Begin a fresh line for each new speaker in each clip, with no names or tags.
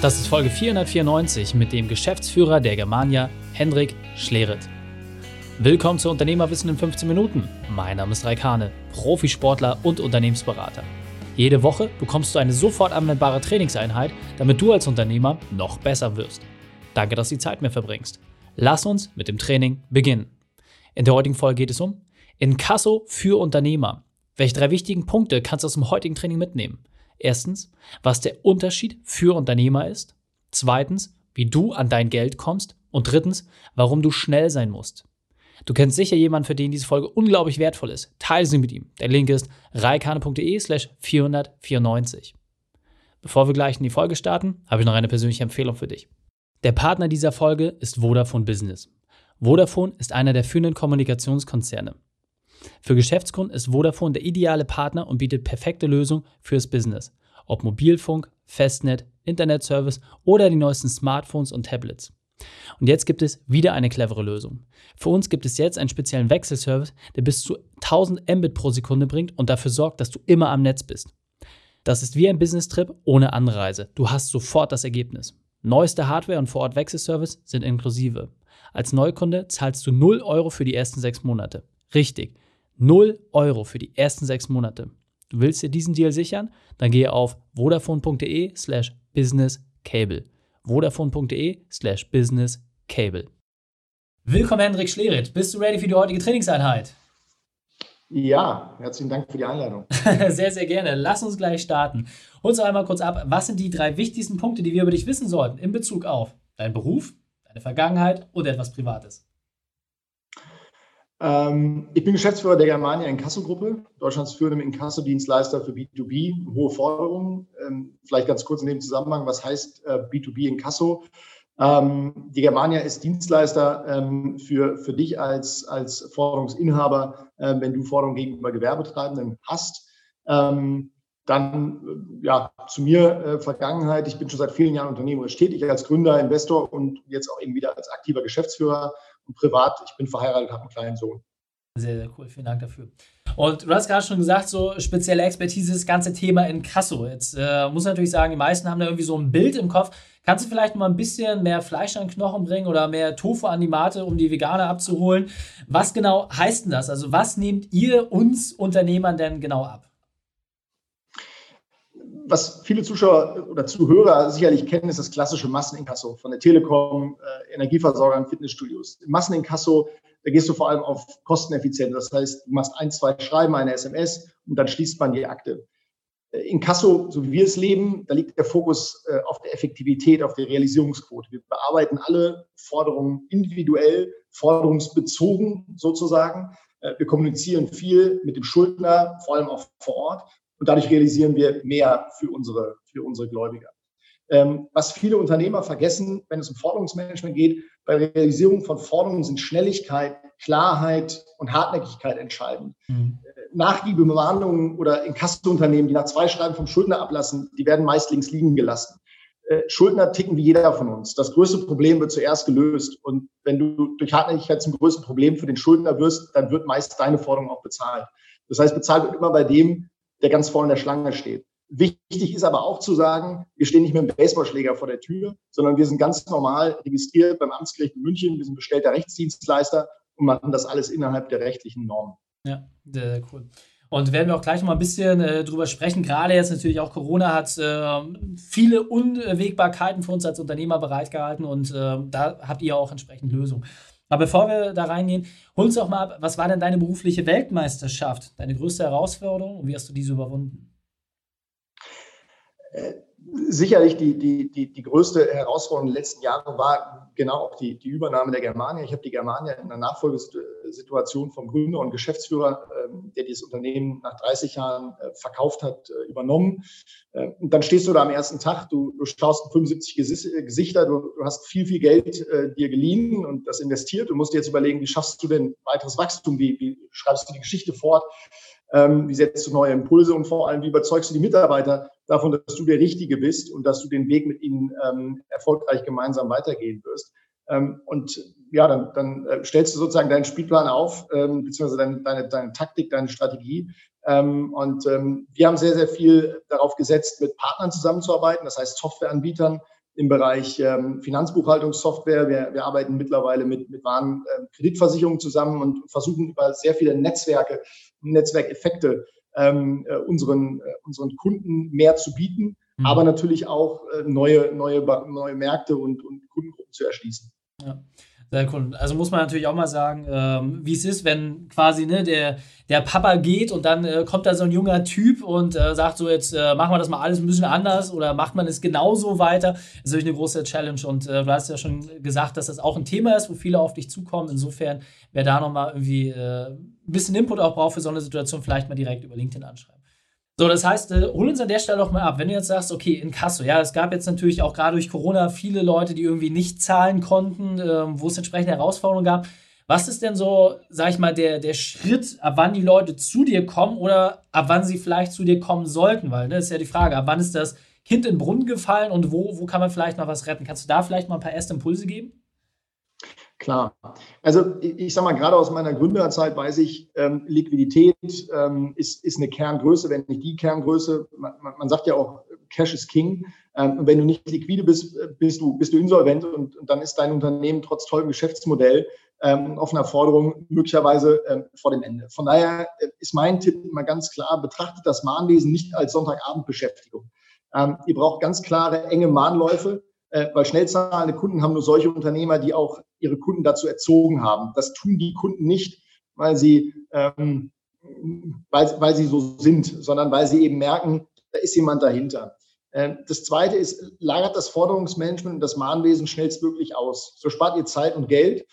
Das ist Folge 494 mit dem Geschäftsführer der Germania, Hendrik Schleret. Willkommen zu Unternehmerwissen in 15 Minuten. Mein Name ist Raikane, Profisportler und Unternehmensberater. Jede Woche bekommst du eine sofort anwendbare Trainingseinheit, damit du als Unternehmer noch besser wirst. Danke, dass du die Zeit mir verbringst. Lass uns mit dem Training beginnen. In der heutigen Folge geht es um Inkasso für Unternehmer. Welche drei wichtigen Punkte kannst du aus dem heutigen Training mitnehmen? Erstens, was der Unterschied für Unternehmer ist. Zweitens, wie du an dein Geld kommst. Und drittens, warum du schnell sein musst. Du kennst sicher jemanden, für den diese Folge unglaublich wertvoll ist. Teile sie mit ihm. Der Link ist reikane.de slash 494. Bevor wir gleich in die Folge starten, habe ich noch eine persönliche Empfehlung für dich. Der Partner dieser Folge ist Vodafone Business. Vodafone ist einer der führenden Kommunikationskonzerne. Für Geschäftskunden ist Vodafone der ideale Partner und bietet perfekte Lösungen fürs Business. Ob Mobilfunk, Festnet, Internetservice oder die neuesten Smartphones und Tablets. Und jetzt gibt es wieder eine clevere Lösung. Für uns gibt es jetzt einen speziellen Wechselservice, der bis zu 1000 Mbit pro Sekunde bringt und dafür sorgt, dass du immer am Netz bist. Das ist wie ein Business-Trip ohne Anreise. Du hast sofort das Ergebnis. Neueste Hardware und Vor-Ort-Wechselservice sind inklusive. Als Neukunde zahlst du 0 Euro für die ersten sechs Monate. Richtig, 0 Euro für die ersten sechs Monate. Du willst dir diesen Deal sichern? Dann gehe auf vodafone.de slash businesscable. vodafone.de slash businesscable. Willkommen, Hendrik Schlerit. Bist du ready für die heutige Trainingseinheit?
Ja, herzlichen Dank für die Einladung.
sehr, sehr gerne. Lass uns gleich starten. Hol uns einmal kurz ab. Was sind die drei wichtigsten Punkte, die wir über dich wissen sollten in Bezug auf deinen Beruf, deine Vergangenheit und etwas Privates?
Ähm, ich bin Geschäftsführer der Germania Inkasso-Gruppe, Deutschlands führendem Inkasso-Dienstleister für B2B, hohe Forderungen. Ähm, vielleicht ganz kurz in dem Zusammenhang, was heißt äh, B2B Inkasso? Ähm, die Germania ist Dienstleister ähm, für, für dich als, als Forderungsinhaber, äh, wenn du Forderungen gegenüber Gewerbetreibenden hast. Ähm, dann äh, ja, zu mir äh, Vergangenheit. Ich bin schon seit vielen Jahren unternehmerisch tätig als Gründer, Investor und jetzt auch eben wieder als aktiver Geschäftsführer privat, ich bin verheiratet, habe einen kleinen Sohn.
Sehr, sehr cool. Vielen Dank dafür. Und du hast gerade schon gesagt, so spezielle Expertise, das ganze Thema in Kasso. Jetzt äh, muss natürlich sagen, die meisten haben da irgendwie so ein Bild im Kopf. Kannst du vielleicht mal ein bisschen mehr Fleisch an Knochen bringen oder mehr Tofu an die Mate, um die Veganer abzuholen? Was genau heißt denn das? Also, was nehmt ihr uns Unternehmern denn genau ab?
Was viele Zuschauer oder Zuhörer sicherlich kennen, ist das klassische Masseninkasso von der Telekom, äh, Energieversorgern, Fitnessstudios. Im Masseninkasso, da gehst du vor allem auf Kosteneffizienz. Das heißt, du machst ein, zwei Schreiben, eine SMS und dann schließt man die Akte. Äh, in Kasso, so wie wir es leben, da liegt der Fokus äh, auf der Effektivität, auf der Realisierungsquote. Wir bearbeiten alle Forderungen individuell, forderungsbezogen sozusagen. Äh, wir kommunizieren viel mit dem Schuldner, vor allem auch vor Ort. Und dadurch realisieren wir mehr für unsere, für unsere Gläubiger. Ähm, was viele Unternehmer vergessen, wenn es um Forderungsmanagement geht, bei Realisierung von Forderungen sind Schnelligkeit, Klarheit und Hartnäckigkeit entscheidend. Mhm. Nachgiebewarnungen oder Inkassounternehmen, die nach zwei Schreiben vom Schuldner ablassen, die werden meist links liegen gelassen. Äh, Schuldner ticken wie jeder von uns. Das größte Problem wird zuerst gelöst. Und wenn du durch Hartnäckigkeit zum größten Problem für den Schuldner wirst, dann wird meist deine Forderung auch bezahlt. Das heißt, bezahlt wird immer bei dem, der ganz vorne in der Schlange steht. Wichtig ist aber auch zu sagen, wir stehen nicht mit einem Baseballschläger vor der Tür, sondern wir sind ganz normal registriert beim Amtsgericht in München. Wir sind bestellter Rechtsdienstleister und machen das alles innerhalb der rechtlichen Normen.
Ja, sehr cool. Und werden wir auch gleich noch mal ein bisschen äh, drüber sprechen. Gerade jetzt natürlich auch Corona hat äh, viele Unwägbarkeiten für uns als Unternehmer bereitgehalten und äh, da habt ihr auch entsprechend Lösungen. Aber bevor wir da reingehen, hol uns doch mal ab, was war denn deine berufliche Weltmeisterschaft, deine größte Herausforderung und wie hast du diese überwunden?
Äh, sicherlich die, die, die, die größte Herausforderung der letzten Jahre war genau auch die, die Übernahme der Germania. Ich habe die Germania in einer Nachfolgesituation vom Gründer und Geschäftsführer, ähm, der dieses Unternehmen nach 30 Jahren äh, verkauft hat, äh, übernommen. Äh, und dann stehst du da am ersten Tag, du, du schaust 75 Gesichter, du, du hast viel, viel Geld dir geliehen und das investiert. Du musst dir jetzt überlegen, wie schaffst du denn weiteres Wachstum? Wie, wie schreibst du die Geschichte fort? Ähm, wie setzt du neue Impulse und vor allem, wie überzeugst du die Mitarbeiter davon, dass du der Richtige bist und dass du den Weg mit ihnen ähm, erfolgreich gemeinsam weitergehen wirst. Ähm, und ja, dann, dann äh, stellst du sozusagen deinen Spielplan auf, ähm, beziehungsweise deine, deine, deine Taktik, deine Strategie. Ähm, und ähm, wir haben sehr, sehr viel darauf gesetzt, mit Partnern zusammenzuarbeiten, das heißt Softwareanbietern, im Bereich ähm, Finanzbuchhaltungssoftware. Wir, wir arbeiten mittlerweile mit, mit wahren äh, Kreditversicherungen zusammen und versuchen über sehr viele Netzwerke, Netzwerkeffekte ähm, äh, unseren, äh, unseren Kunden mehr zu bieten, mhm. aber natürlich auch äh, neue, neue, neue Märkte und, und Kundengruppen zu erschließen.
Ja. Sehr cool. Also muss man natürlich auch mal sagen, ähm, wie es ist, wenn quasi ne, der, der Papa geht und dann äh, kommt da so ein junger Typ und äh, sagt so, jetzt äh, machen wir das mal alles ein bisschen anders oder macht man es genauso weiter. Das ist natürlich eine große Challenge und äh, du hast ja schon gesagt, dass das auch ein Thema ist, wo viele auf dich zukommen. Insofern, wer da nochmal irgendwie äh, ein bisschen Input auch braucht für so eine Situation, vielleicht mal direkt über LinkedIn anschreiben. So, das heißt, äh, hol uns an der Stelle doch mal ab. Wenn du jetzt sagst, okay, in Kasso, ja, es gab jetzt natürlich auch gerade durch Corona viele Leute, die irgendwie nicht zahlen konnten, äh, wo es entsprechende Herausforderungen gab. Was ist denn so, sag ich mal, der, der Schritt, ab wann die Leute zu dir kommen oder ab wann sie vielleicht zu dir kommen sollten? Weil, ne, das ist ja die Frage, ab wann ist das Kind in den Brunnen gefallen und wo, wo kann man vielleicht noch was retten? Kannst du da vielleicht mal ein paar erste Impulse geben?
Klar. Also ich, sage mal, gerade aus meiner Gründerzeit weiß ich, ähm, Liquidität ähm, ist, ist eine Kerngröße, wenn nicht die Kerngröße. Man, man sagt ja auch, Cash is King. Ähm, und wenn du nicht liquide bist, bist du, bist du insolvent und, und dann ist dein Unternehmen trotz tollem Geschäftsmodell ähm, offener Forderung möglicherweise ähm, vor dem Ende. Von daher äh, ist mein Tipp immer ganz klar, betrachtet das Mahnwesen nicht als Sonntagabendbeschäftigung. Ähm, ihr braucht ganz klare, enge Mahnläufe äh, weil schnell zahlende Kunden haben nur solche Unternehmer, die auch ihre Kunden dazu erzogen haben. Das tun die Kunden nicht, weil sie, ähm, weil, weil sie so sind, sondern weil sie eben merken, da ist jemand dahinter. Ähm, das zweite ist, lagert das Forderungsmanagement und das Mahnwesen schnellstmöglich aus. So spart ihr Zeit und Geld.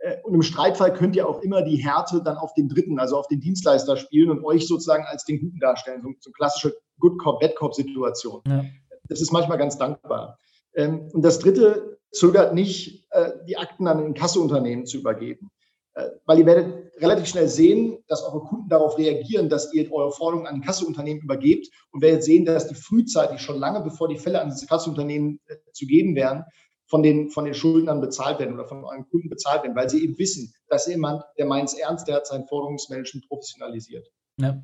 Äh, und im Streitfall könnt ihr auch immer die Härte dann auf den Dritten, also auf den Dienstleister spielen und euch sozusagen als den Guten darstellen. So, so klassische Good Cop, Bad Cop Situation. Ja. Das ist manchmal ganz dankbar. Ähm, und das Dritte zögert nicht, äh, die Akten an ein Kasseunternehmen zu übergeben. Äh, weil ihr werdet relativ schnell sehen, dass eure Kunden darauf reagieren, dass ihr eure Forderungen an ein Kasseunternehmen übergebt und werdet sehen, dass die frühzeitig schon lange bevor die Fälle an dieses Kasseunternehmen äh, zu geben wären, von den, von den Schuldnern bezahlt werden oder von euren Kunden bezahlt werden, weil sie eben wissen, dass jemand, der meint es ernst, der hat sein Forderungsmanagement professionalisiert.
Ja.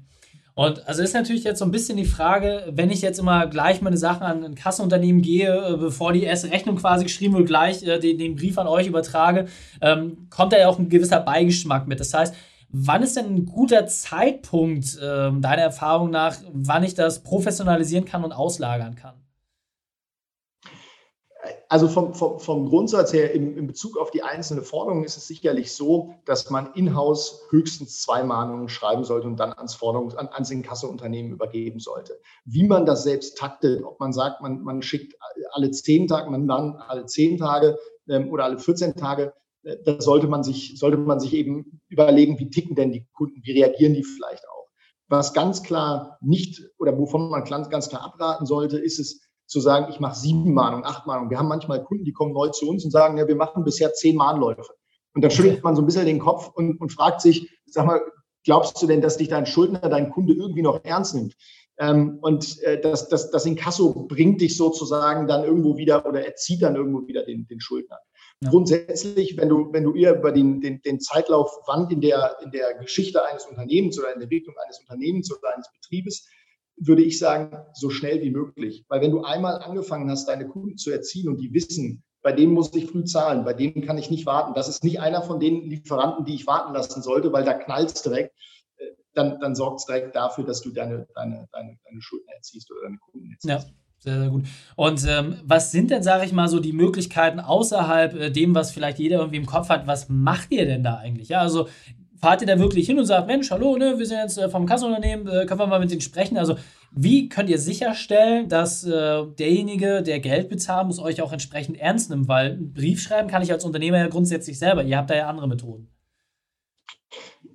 Und also ist natürlich jetzt so ein bisschen die Frage, wenn ich jetzt immer gleich meine Sachen an ein Kassenunternehmen gehe, äh, bevor die erste Rechnung quasi geschrieben wird, gleich äh, den, den, Brief an euch übertrage, ähm, kommt da ja auch ein gewisser Beigeschmack mit. Das heißt, wann ist denn ein guter Zeitpunkt, äh, deiner Erfahrung nach, wann ich das professionalisieren kann und auslagern kann?
Also vom, vom, vom Grundsatz her in, in, Bezug auf die einzelne Forderung ist es sicherlich so, dass man in-house höchstens zwei Mahnungen schreiben sollte und dann ans Forderungs-, an, ans Inkasseunternehmen übergeben sollte. Wie man das selbst taktet, ob man sagt, man, man schickt alle zehn Tage, man dann alle zehn Tage ähm, oder alle 14 Tage, äh, da sollte man sich, sollte man sich eben überlegen, wie ticken denn die Kunden, wie reagieren die vielleicht auch. Was ganz klar nicht oder wovon man ganz klar abraten sollte, ist es, zu sagen, ich mache sieben Mahnungen, acht Mahnungen. Wir haben manchmal Kunden, die kommen neu zu uns und sagen, ja, wir machen bisher zehn Mahnläufe. Und dann schüttelt man so ein bisschen den Kopf und, und fragt sich, sag mal, glaubst du denn, dass dich dein Schuldner, dein Kunde irgendwie noch ernst nimmt? Ähm, und äh, das, das, das Inkasso bringt dich sozusagen dann irgendwo wieder oder erzieht dann irgendwo wieder den, den Schuldner. Ja. Grundsätzlich, wenn du, wenn du eher über den, den, den Zeitlauf, wann in der, in der Geschichte eines Unternehmens oder in der Entwicklung eines Unternehmens oder eines Betriebes würde ich sagen, so schnell wie möglich. Weil wenn du einmal angefangen hast, deine Kunden zu erziehen und die wissen, bei dem muss ich früh zahlen, bei dem kann ich nicht warten. Das ist nicht einer von den Lieferanten, die ich warten lassen sollte, weil da knallt es direkt. Äh, dann, dann sorgt es direkt dafür, dass du deine, deine, deine, deine Schulden erziehst oder deine Kunden erziehst.
Ja. Sehr, sehr gut. Und ähm, was sind denn, sage ich mal, so die Möglichkeiten außerhalb äh, dem, was vielleicht jeder irgendwie im Kopf hat? Was macht ihr denn da eigentlich? Ja, also fahrt ihr da wirklich hin und sagt, Mensch, hallo, ne, wir sind jetzt äh, vom Kassenunternehmen, äh, können wir mal mit denen sprechen? Also wie könnt ihr sicherstellen, dass äh, derjenige, der Geld bezahlen muss, euch auch entsprechend ernst nimmt? Weil einen Brief schreiben kann ich als Unternehmer ja grundsätzlich selber. Ihr habt da ja andere Methoden.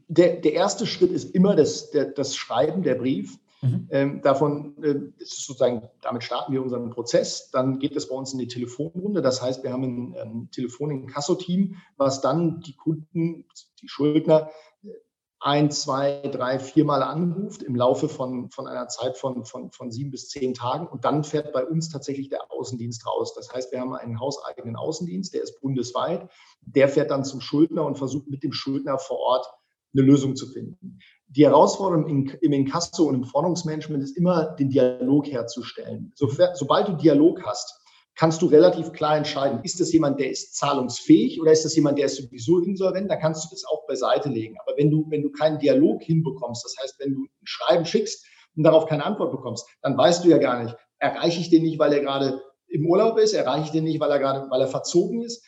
Der, der erste Schritt ist immer das, der, das Schreiben, der Brief. Mhm. Ähm, davon äh, ist sozusagen, damit starten wir unseren Prozess. Dann geht es bei uns in die Telefonrunde. Das heißt, wir haben ein, ein Telefon- und Kasso-Team, was dann die Kunden, die Schuldner ein, zwei, drei, viermal anruft im Laufe von, von einer Zeit von, von, von sieben bis zehn Tagen. Und dann fährt bei uns tatsächlich der Außendienst raus. Das heißt, wir haben einen hauseigenen Außendienst, der ist bundesweit. Der fährt dann zum Schuldner und versucht mit dem Schuldner vor Ort eine Lösung zu finden. Die Herausforderung im Inkasso und im Forderungsmanagement ist immer, den Dialog herzustellen. So, sobald du Dialog hast, kannst du relativ klar entscheiden, ist das jemand, der ist zahlungsfähig oder ist das jemand, der ist sowieso insolvent, da kannst du das auch beiseite legen. Aber wenn du, wenn du keinen Dialog hinbekommst, das heißt, wenn du ein Schreiben schickst und darauf keine Antwort bekommst, dann weißt du ja gar nicht, erreiche ich den nicht, weil er gerade im Urlaub ist, erreiche ich den nicht, weil er gerade, weil er verzogen ist.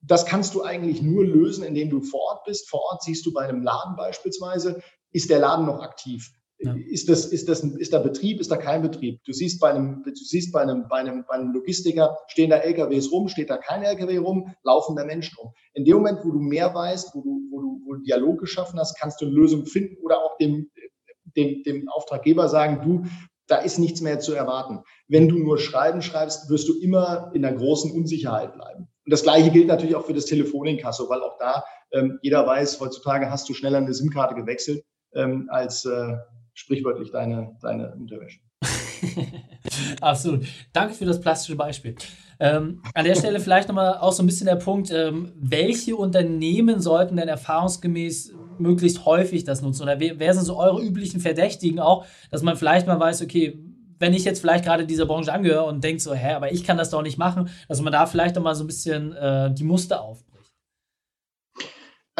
Das kannst du eigentlich nur lösen, indem du vor Ort bist. Vor Ort siehst du bei einem Laden beispielsweise, ist der Laden noch aktiv? Ja. Ist, das, ist, das, ist da Betrieb, ist da kein Betrieb? Du siehst bei einem, du siehst bei einem, bei einem, bei einem Logistiker, stehen da LKWs rum, steht da kein LKW rum, laufen da Menschen rum. In dem Moment, wo du mehr weißt, wo du, wo du, wo du Dialog geschaffen hast, kannst du eine Lösung finden oder auch dem, dem, dem Auftraggeber sagen, du, da ist nichts mehr zu erwarten. Wenn du nur Schreiben schreibst, wirst du immer in einer großen Unsicherheit bleiben. Und das Gleiche gilt natürlich auch für das Telefoninkasso, weil auch da ähm, jeder weiß, heutzutage hast du schneller eine SIM-Karte gewechselt ähm, als äh, sprichwörtlich deine, deine Unterwäsche.
Absolut. Danke für das plastische Beispiel. Ähm, an der Stelle vielleicht nochmal auch so ein bisschen der Punkt, ähm, welche Unternehmen sollten denn erfahrungsgemäß möglichst häufig das nutzen? Oder wer, wer, sind so eure üblichen Verdächtigen auch, dass man vielleicht mal weiß, okay, wenn ich jetzt vielleicht gerade dieser Branche angehöre und denke so, hä, aber ich kann das doch nicht machen, dass man da vielleicht nochmal so ein bisschen äh, die Muster aufbricht.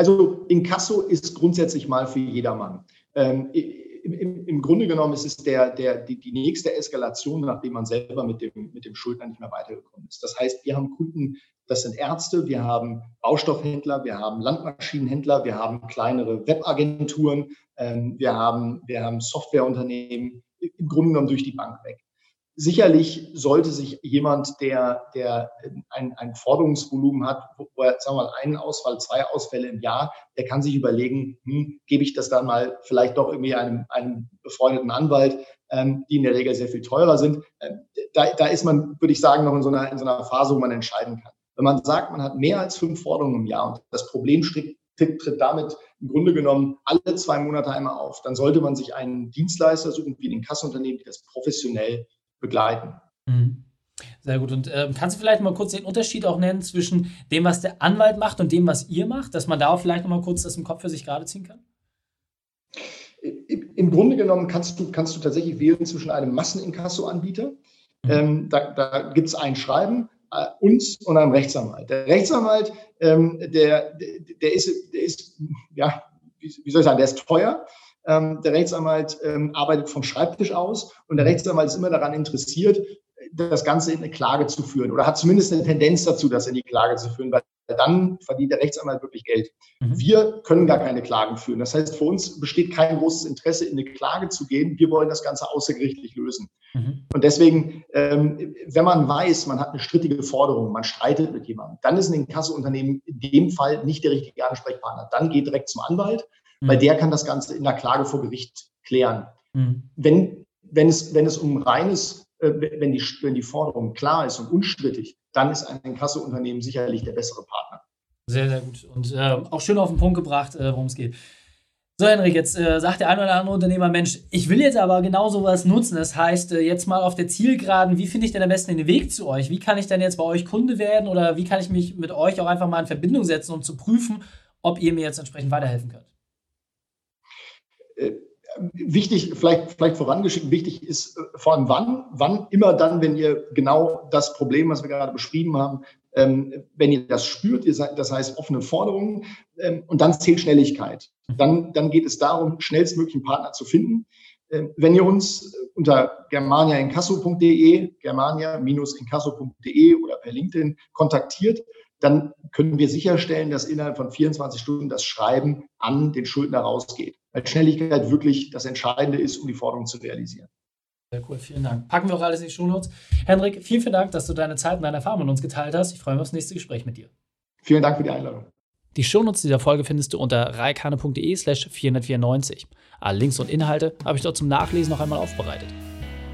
Also Inkasso ist grundsätzlich mal für jedermann. Ähm, im, im, Grunde genommen ist es der, der, die, die nächste Eskalation, nachdem man selber mit dem, mit dem Schuldner nicht mehr weitergekommen ist. Das heißt, wir haben Kunden, das sind Ärzte, wir haben Baustoffhändler, wir haben Landmaschinenhändler, wir haben kleinere Webagenturen, ähm, wir, haben, wir haben Softwareunternehmen, im Grunde genommen durch die Bank weg. Sicherlich sollte sich jemand, der, der ein, ein Forderungsvolumen hat, wo er, sagen wir mal, einen Ausfall, zwei Ausfälle im Jahr, der kann sich überlegen, hm, gebe ich das dann mal vielleicht doch irgendwie einem, einem befreundeten Anwalt, ähm, die in der Regel sehr viel teurer sind. Ähm, da, da ist man, würde ich sagen, noch in so, einer, in so einer Phase, wo man entscheiden kann. Wenn man sagt, man hat mehr als fünf Forderungen im Jahr und das Problem tritt, tritt damit im Grunde genommen alle zwei Monate einmal auf, dann sollte man sich einen Dienstleister suchen, wie den Kassunternehmen, die das professionell begleiten. Mhm.
Sehr gut. Und äh, kannst du vielleicht mal kurz den Unterschied auch nennen zwischen dem, was der Anwalt macht und dem, was ihr macht, dass man da auch vielleicht noch mal kurz das im Kopf für sich gerade ziehen kann?
Im Grunde genommen kannst du, kannst du tatsächlich wählen zwischen einem Masseninkasso-Anbieter. Mhm. Ähm, da da gibt es ein Schreiben, äh, uns und einem Rechtsanwalt. Der Rechtsanwalt, ähm, der, der, ist, der ist, ja, wie soll ich sagen, der ist teuer. Ähm, der Rechtsanwalt ähm, arbeitet vom Schreibtisch aus und der Rechtsanwalt ist immer daran interessiert, das Ganze in eine Klage zu führen oder hat zumindest eine Tendenz dazu, das in die Klage zu führen, weil dann verdient der Rechtsanwalt wirklich Geld. Mhm. Wir können gar keine Klagen führen. Das heißt, für uns besteht kein großes Interesse, in eine Klage zu gehen. Wir wollen das Ganze außergerichtlich lösen. Mhm. Und deswegen, ähm, wenn man weiß, man hat eine strittige Forderung, man streitet mit jemandem, dann ist ein Inkassounternehmen in dem Fall nicht der richtige Ansprechpartner. Dann geht direkt zum Anwalt. Weil der kann das Ganze in der Klage vor Gericht klären. Mhm. Wenn, wenn, es, wenn es um reines, äh, wenn, die, wenn die Forderung klar ist und unstrittig, dann ist ein Inkassounternehmen sicherlich der bessere Partner.
Sehr, sehr gut. Und äh, auch schön auf den Punkt gebracht, äh, worum es geht. So, Henrik, jetzt äh, sagt der ein oder andere Unternehmer, Mensch, ich will jetzt aber genau sowas nutzen. Das heißt, äh, jetzt mal auf der Zielgeraden, wie finde ich denn am besten den Weg zu euch? Wie kann ich denn jetzt bei euch Kunde werden oder wie kann ich mich mit euch auch einfach mal in Verbindung setzen, um zu prüfen, ob ihr mir jetzt entsprechend weiterhelfen könnt?
Äh, wichtig, vielleicht, vielleicht vorangeschickt, wichtig ist äh, vor allem wann, wann immer dann, wenn ihr genau das Problem, was wir gerade beschrieben haben, ähm, wenn ihr das spürt, ihr seid, das heißt offene Forderungen ähm, und dann zählt Schnelligkeit. Dann, dann geht es darum, schnellstmöglich einen Partner zu finden. Ähm, wenn ihr uns unter germaniainkasso.de, germania-inkasso.de oder per LinkedIn kontaktiert, dann können wir sicherstellen, dass innerhalb von 24 Stunden das Schreiben an den Schuldner rausgeht. Weil Schnelligkeit wirklich das Entscheidende ist, um die Forderung zu realisieren.
Sehr cool, vielen Dank. Packen wir auch alles in die Shownotes. Henrik, vielen, vielen Dank, dass du deine Zeit und deine Erfahrungen mit uns geteilt hast. Ich freue mich aufs nächste Gespräch mit dir.
Vielen Dank für die Einladung.
Die Shownotes dieser Folge findest du unter reikane.de slash 494. Alle Links und Inhalte habe ich dort zum Nachlesen noch einmal aufbereitet.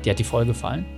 Dir hat die Folge gefallen?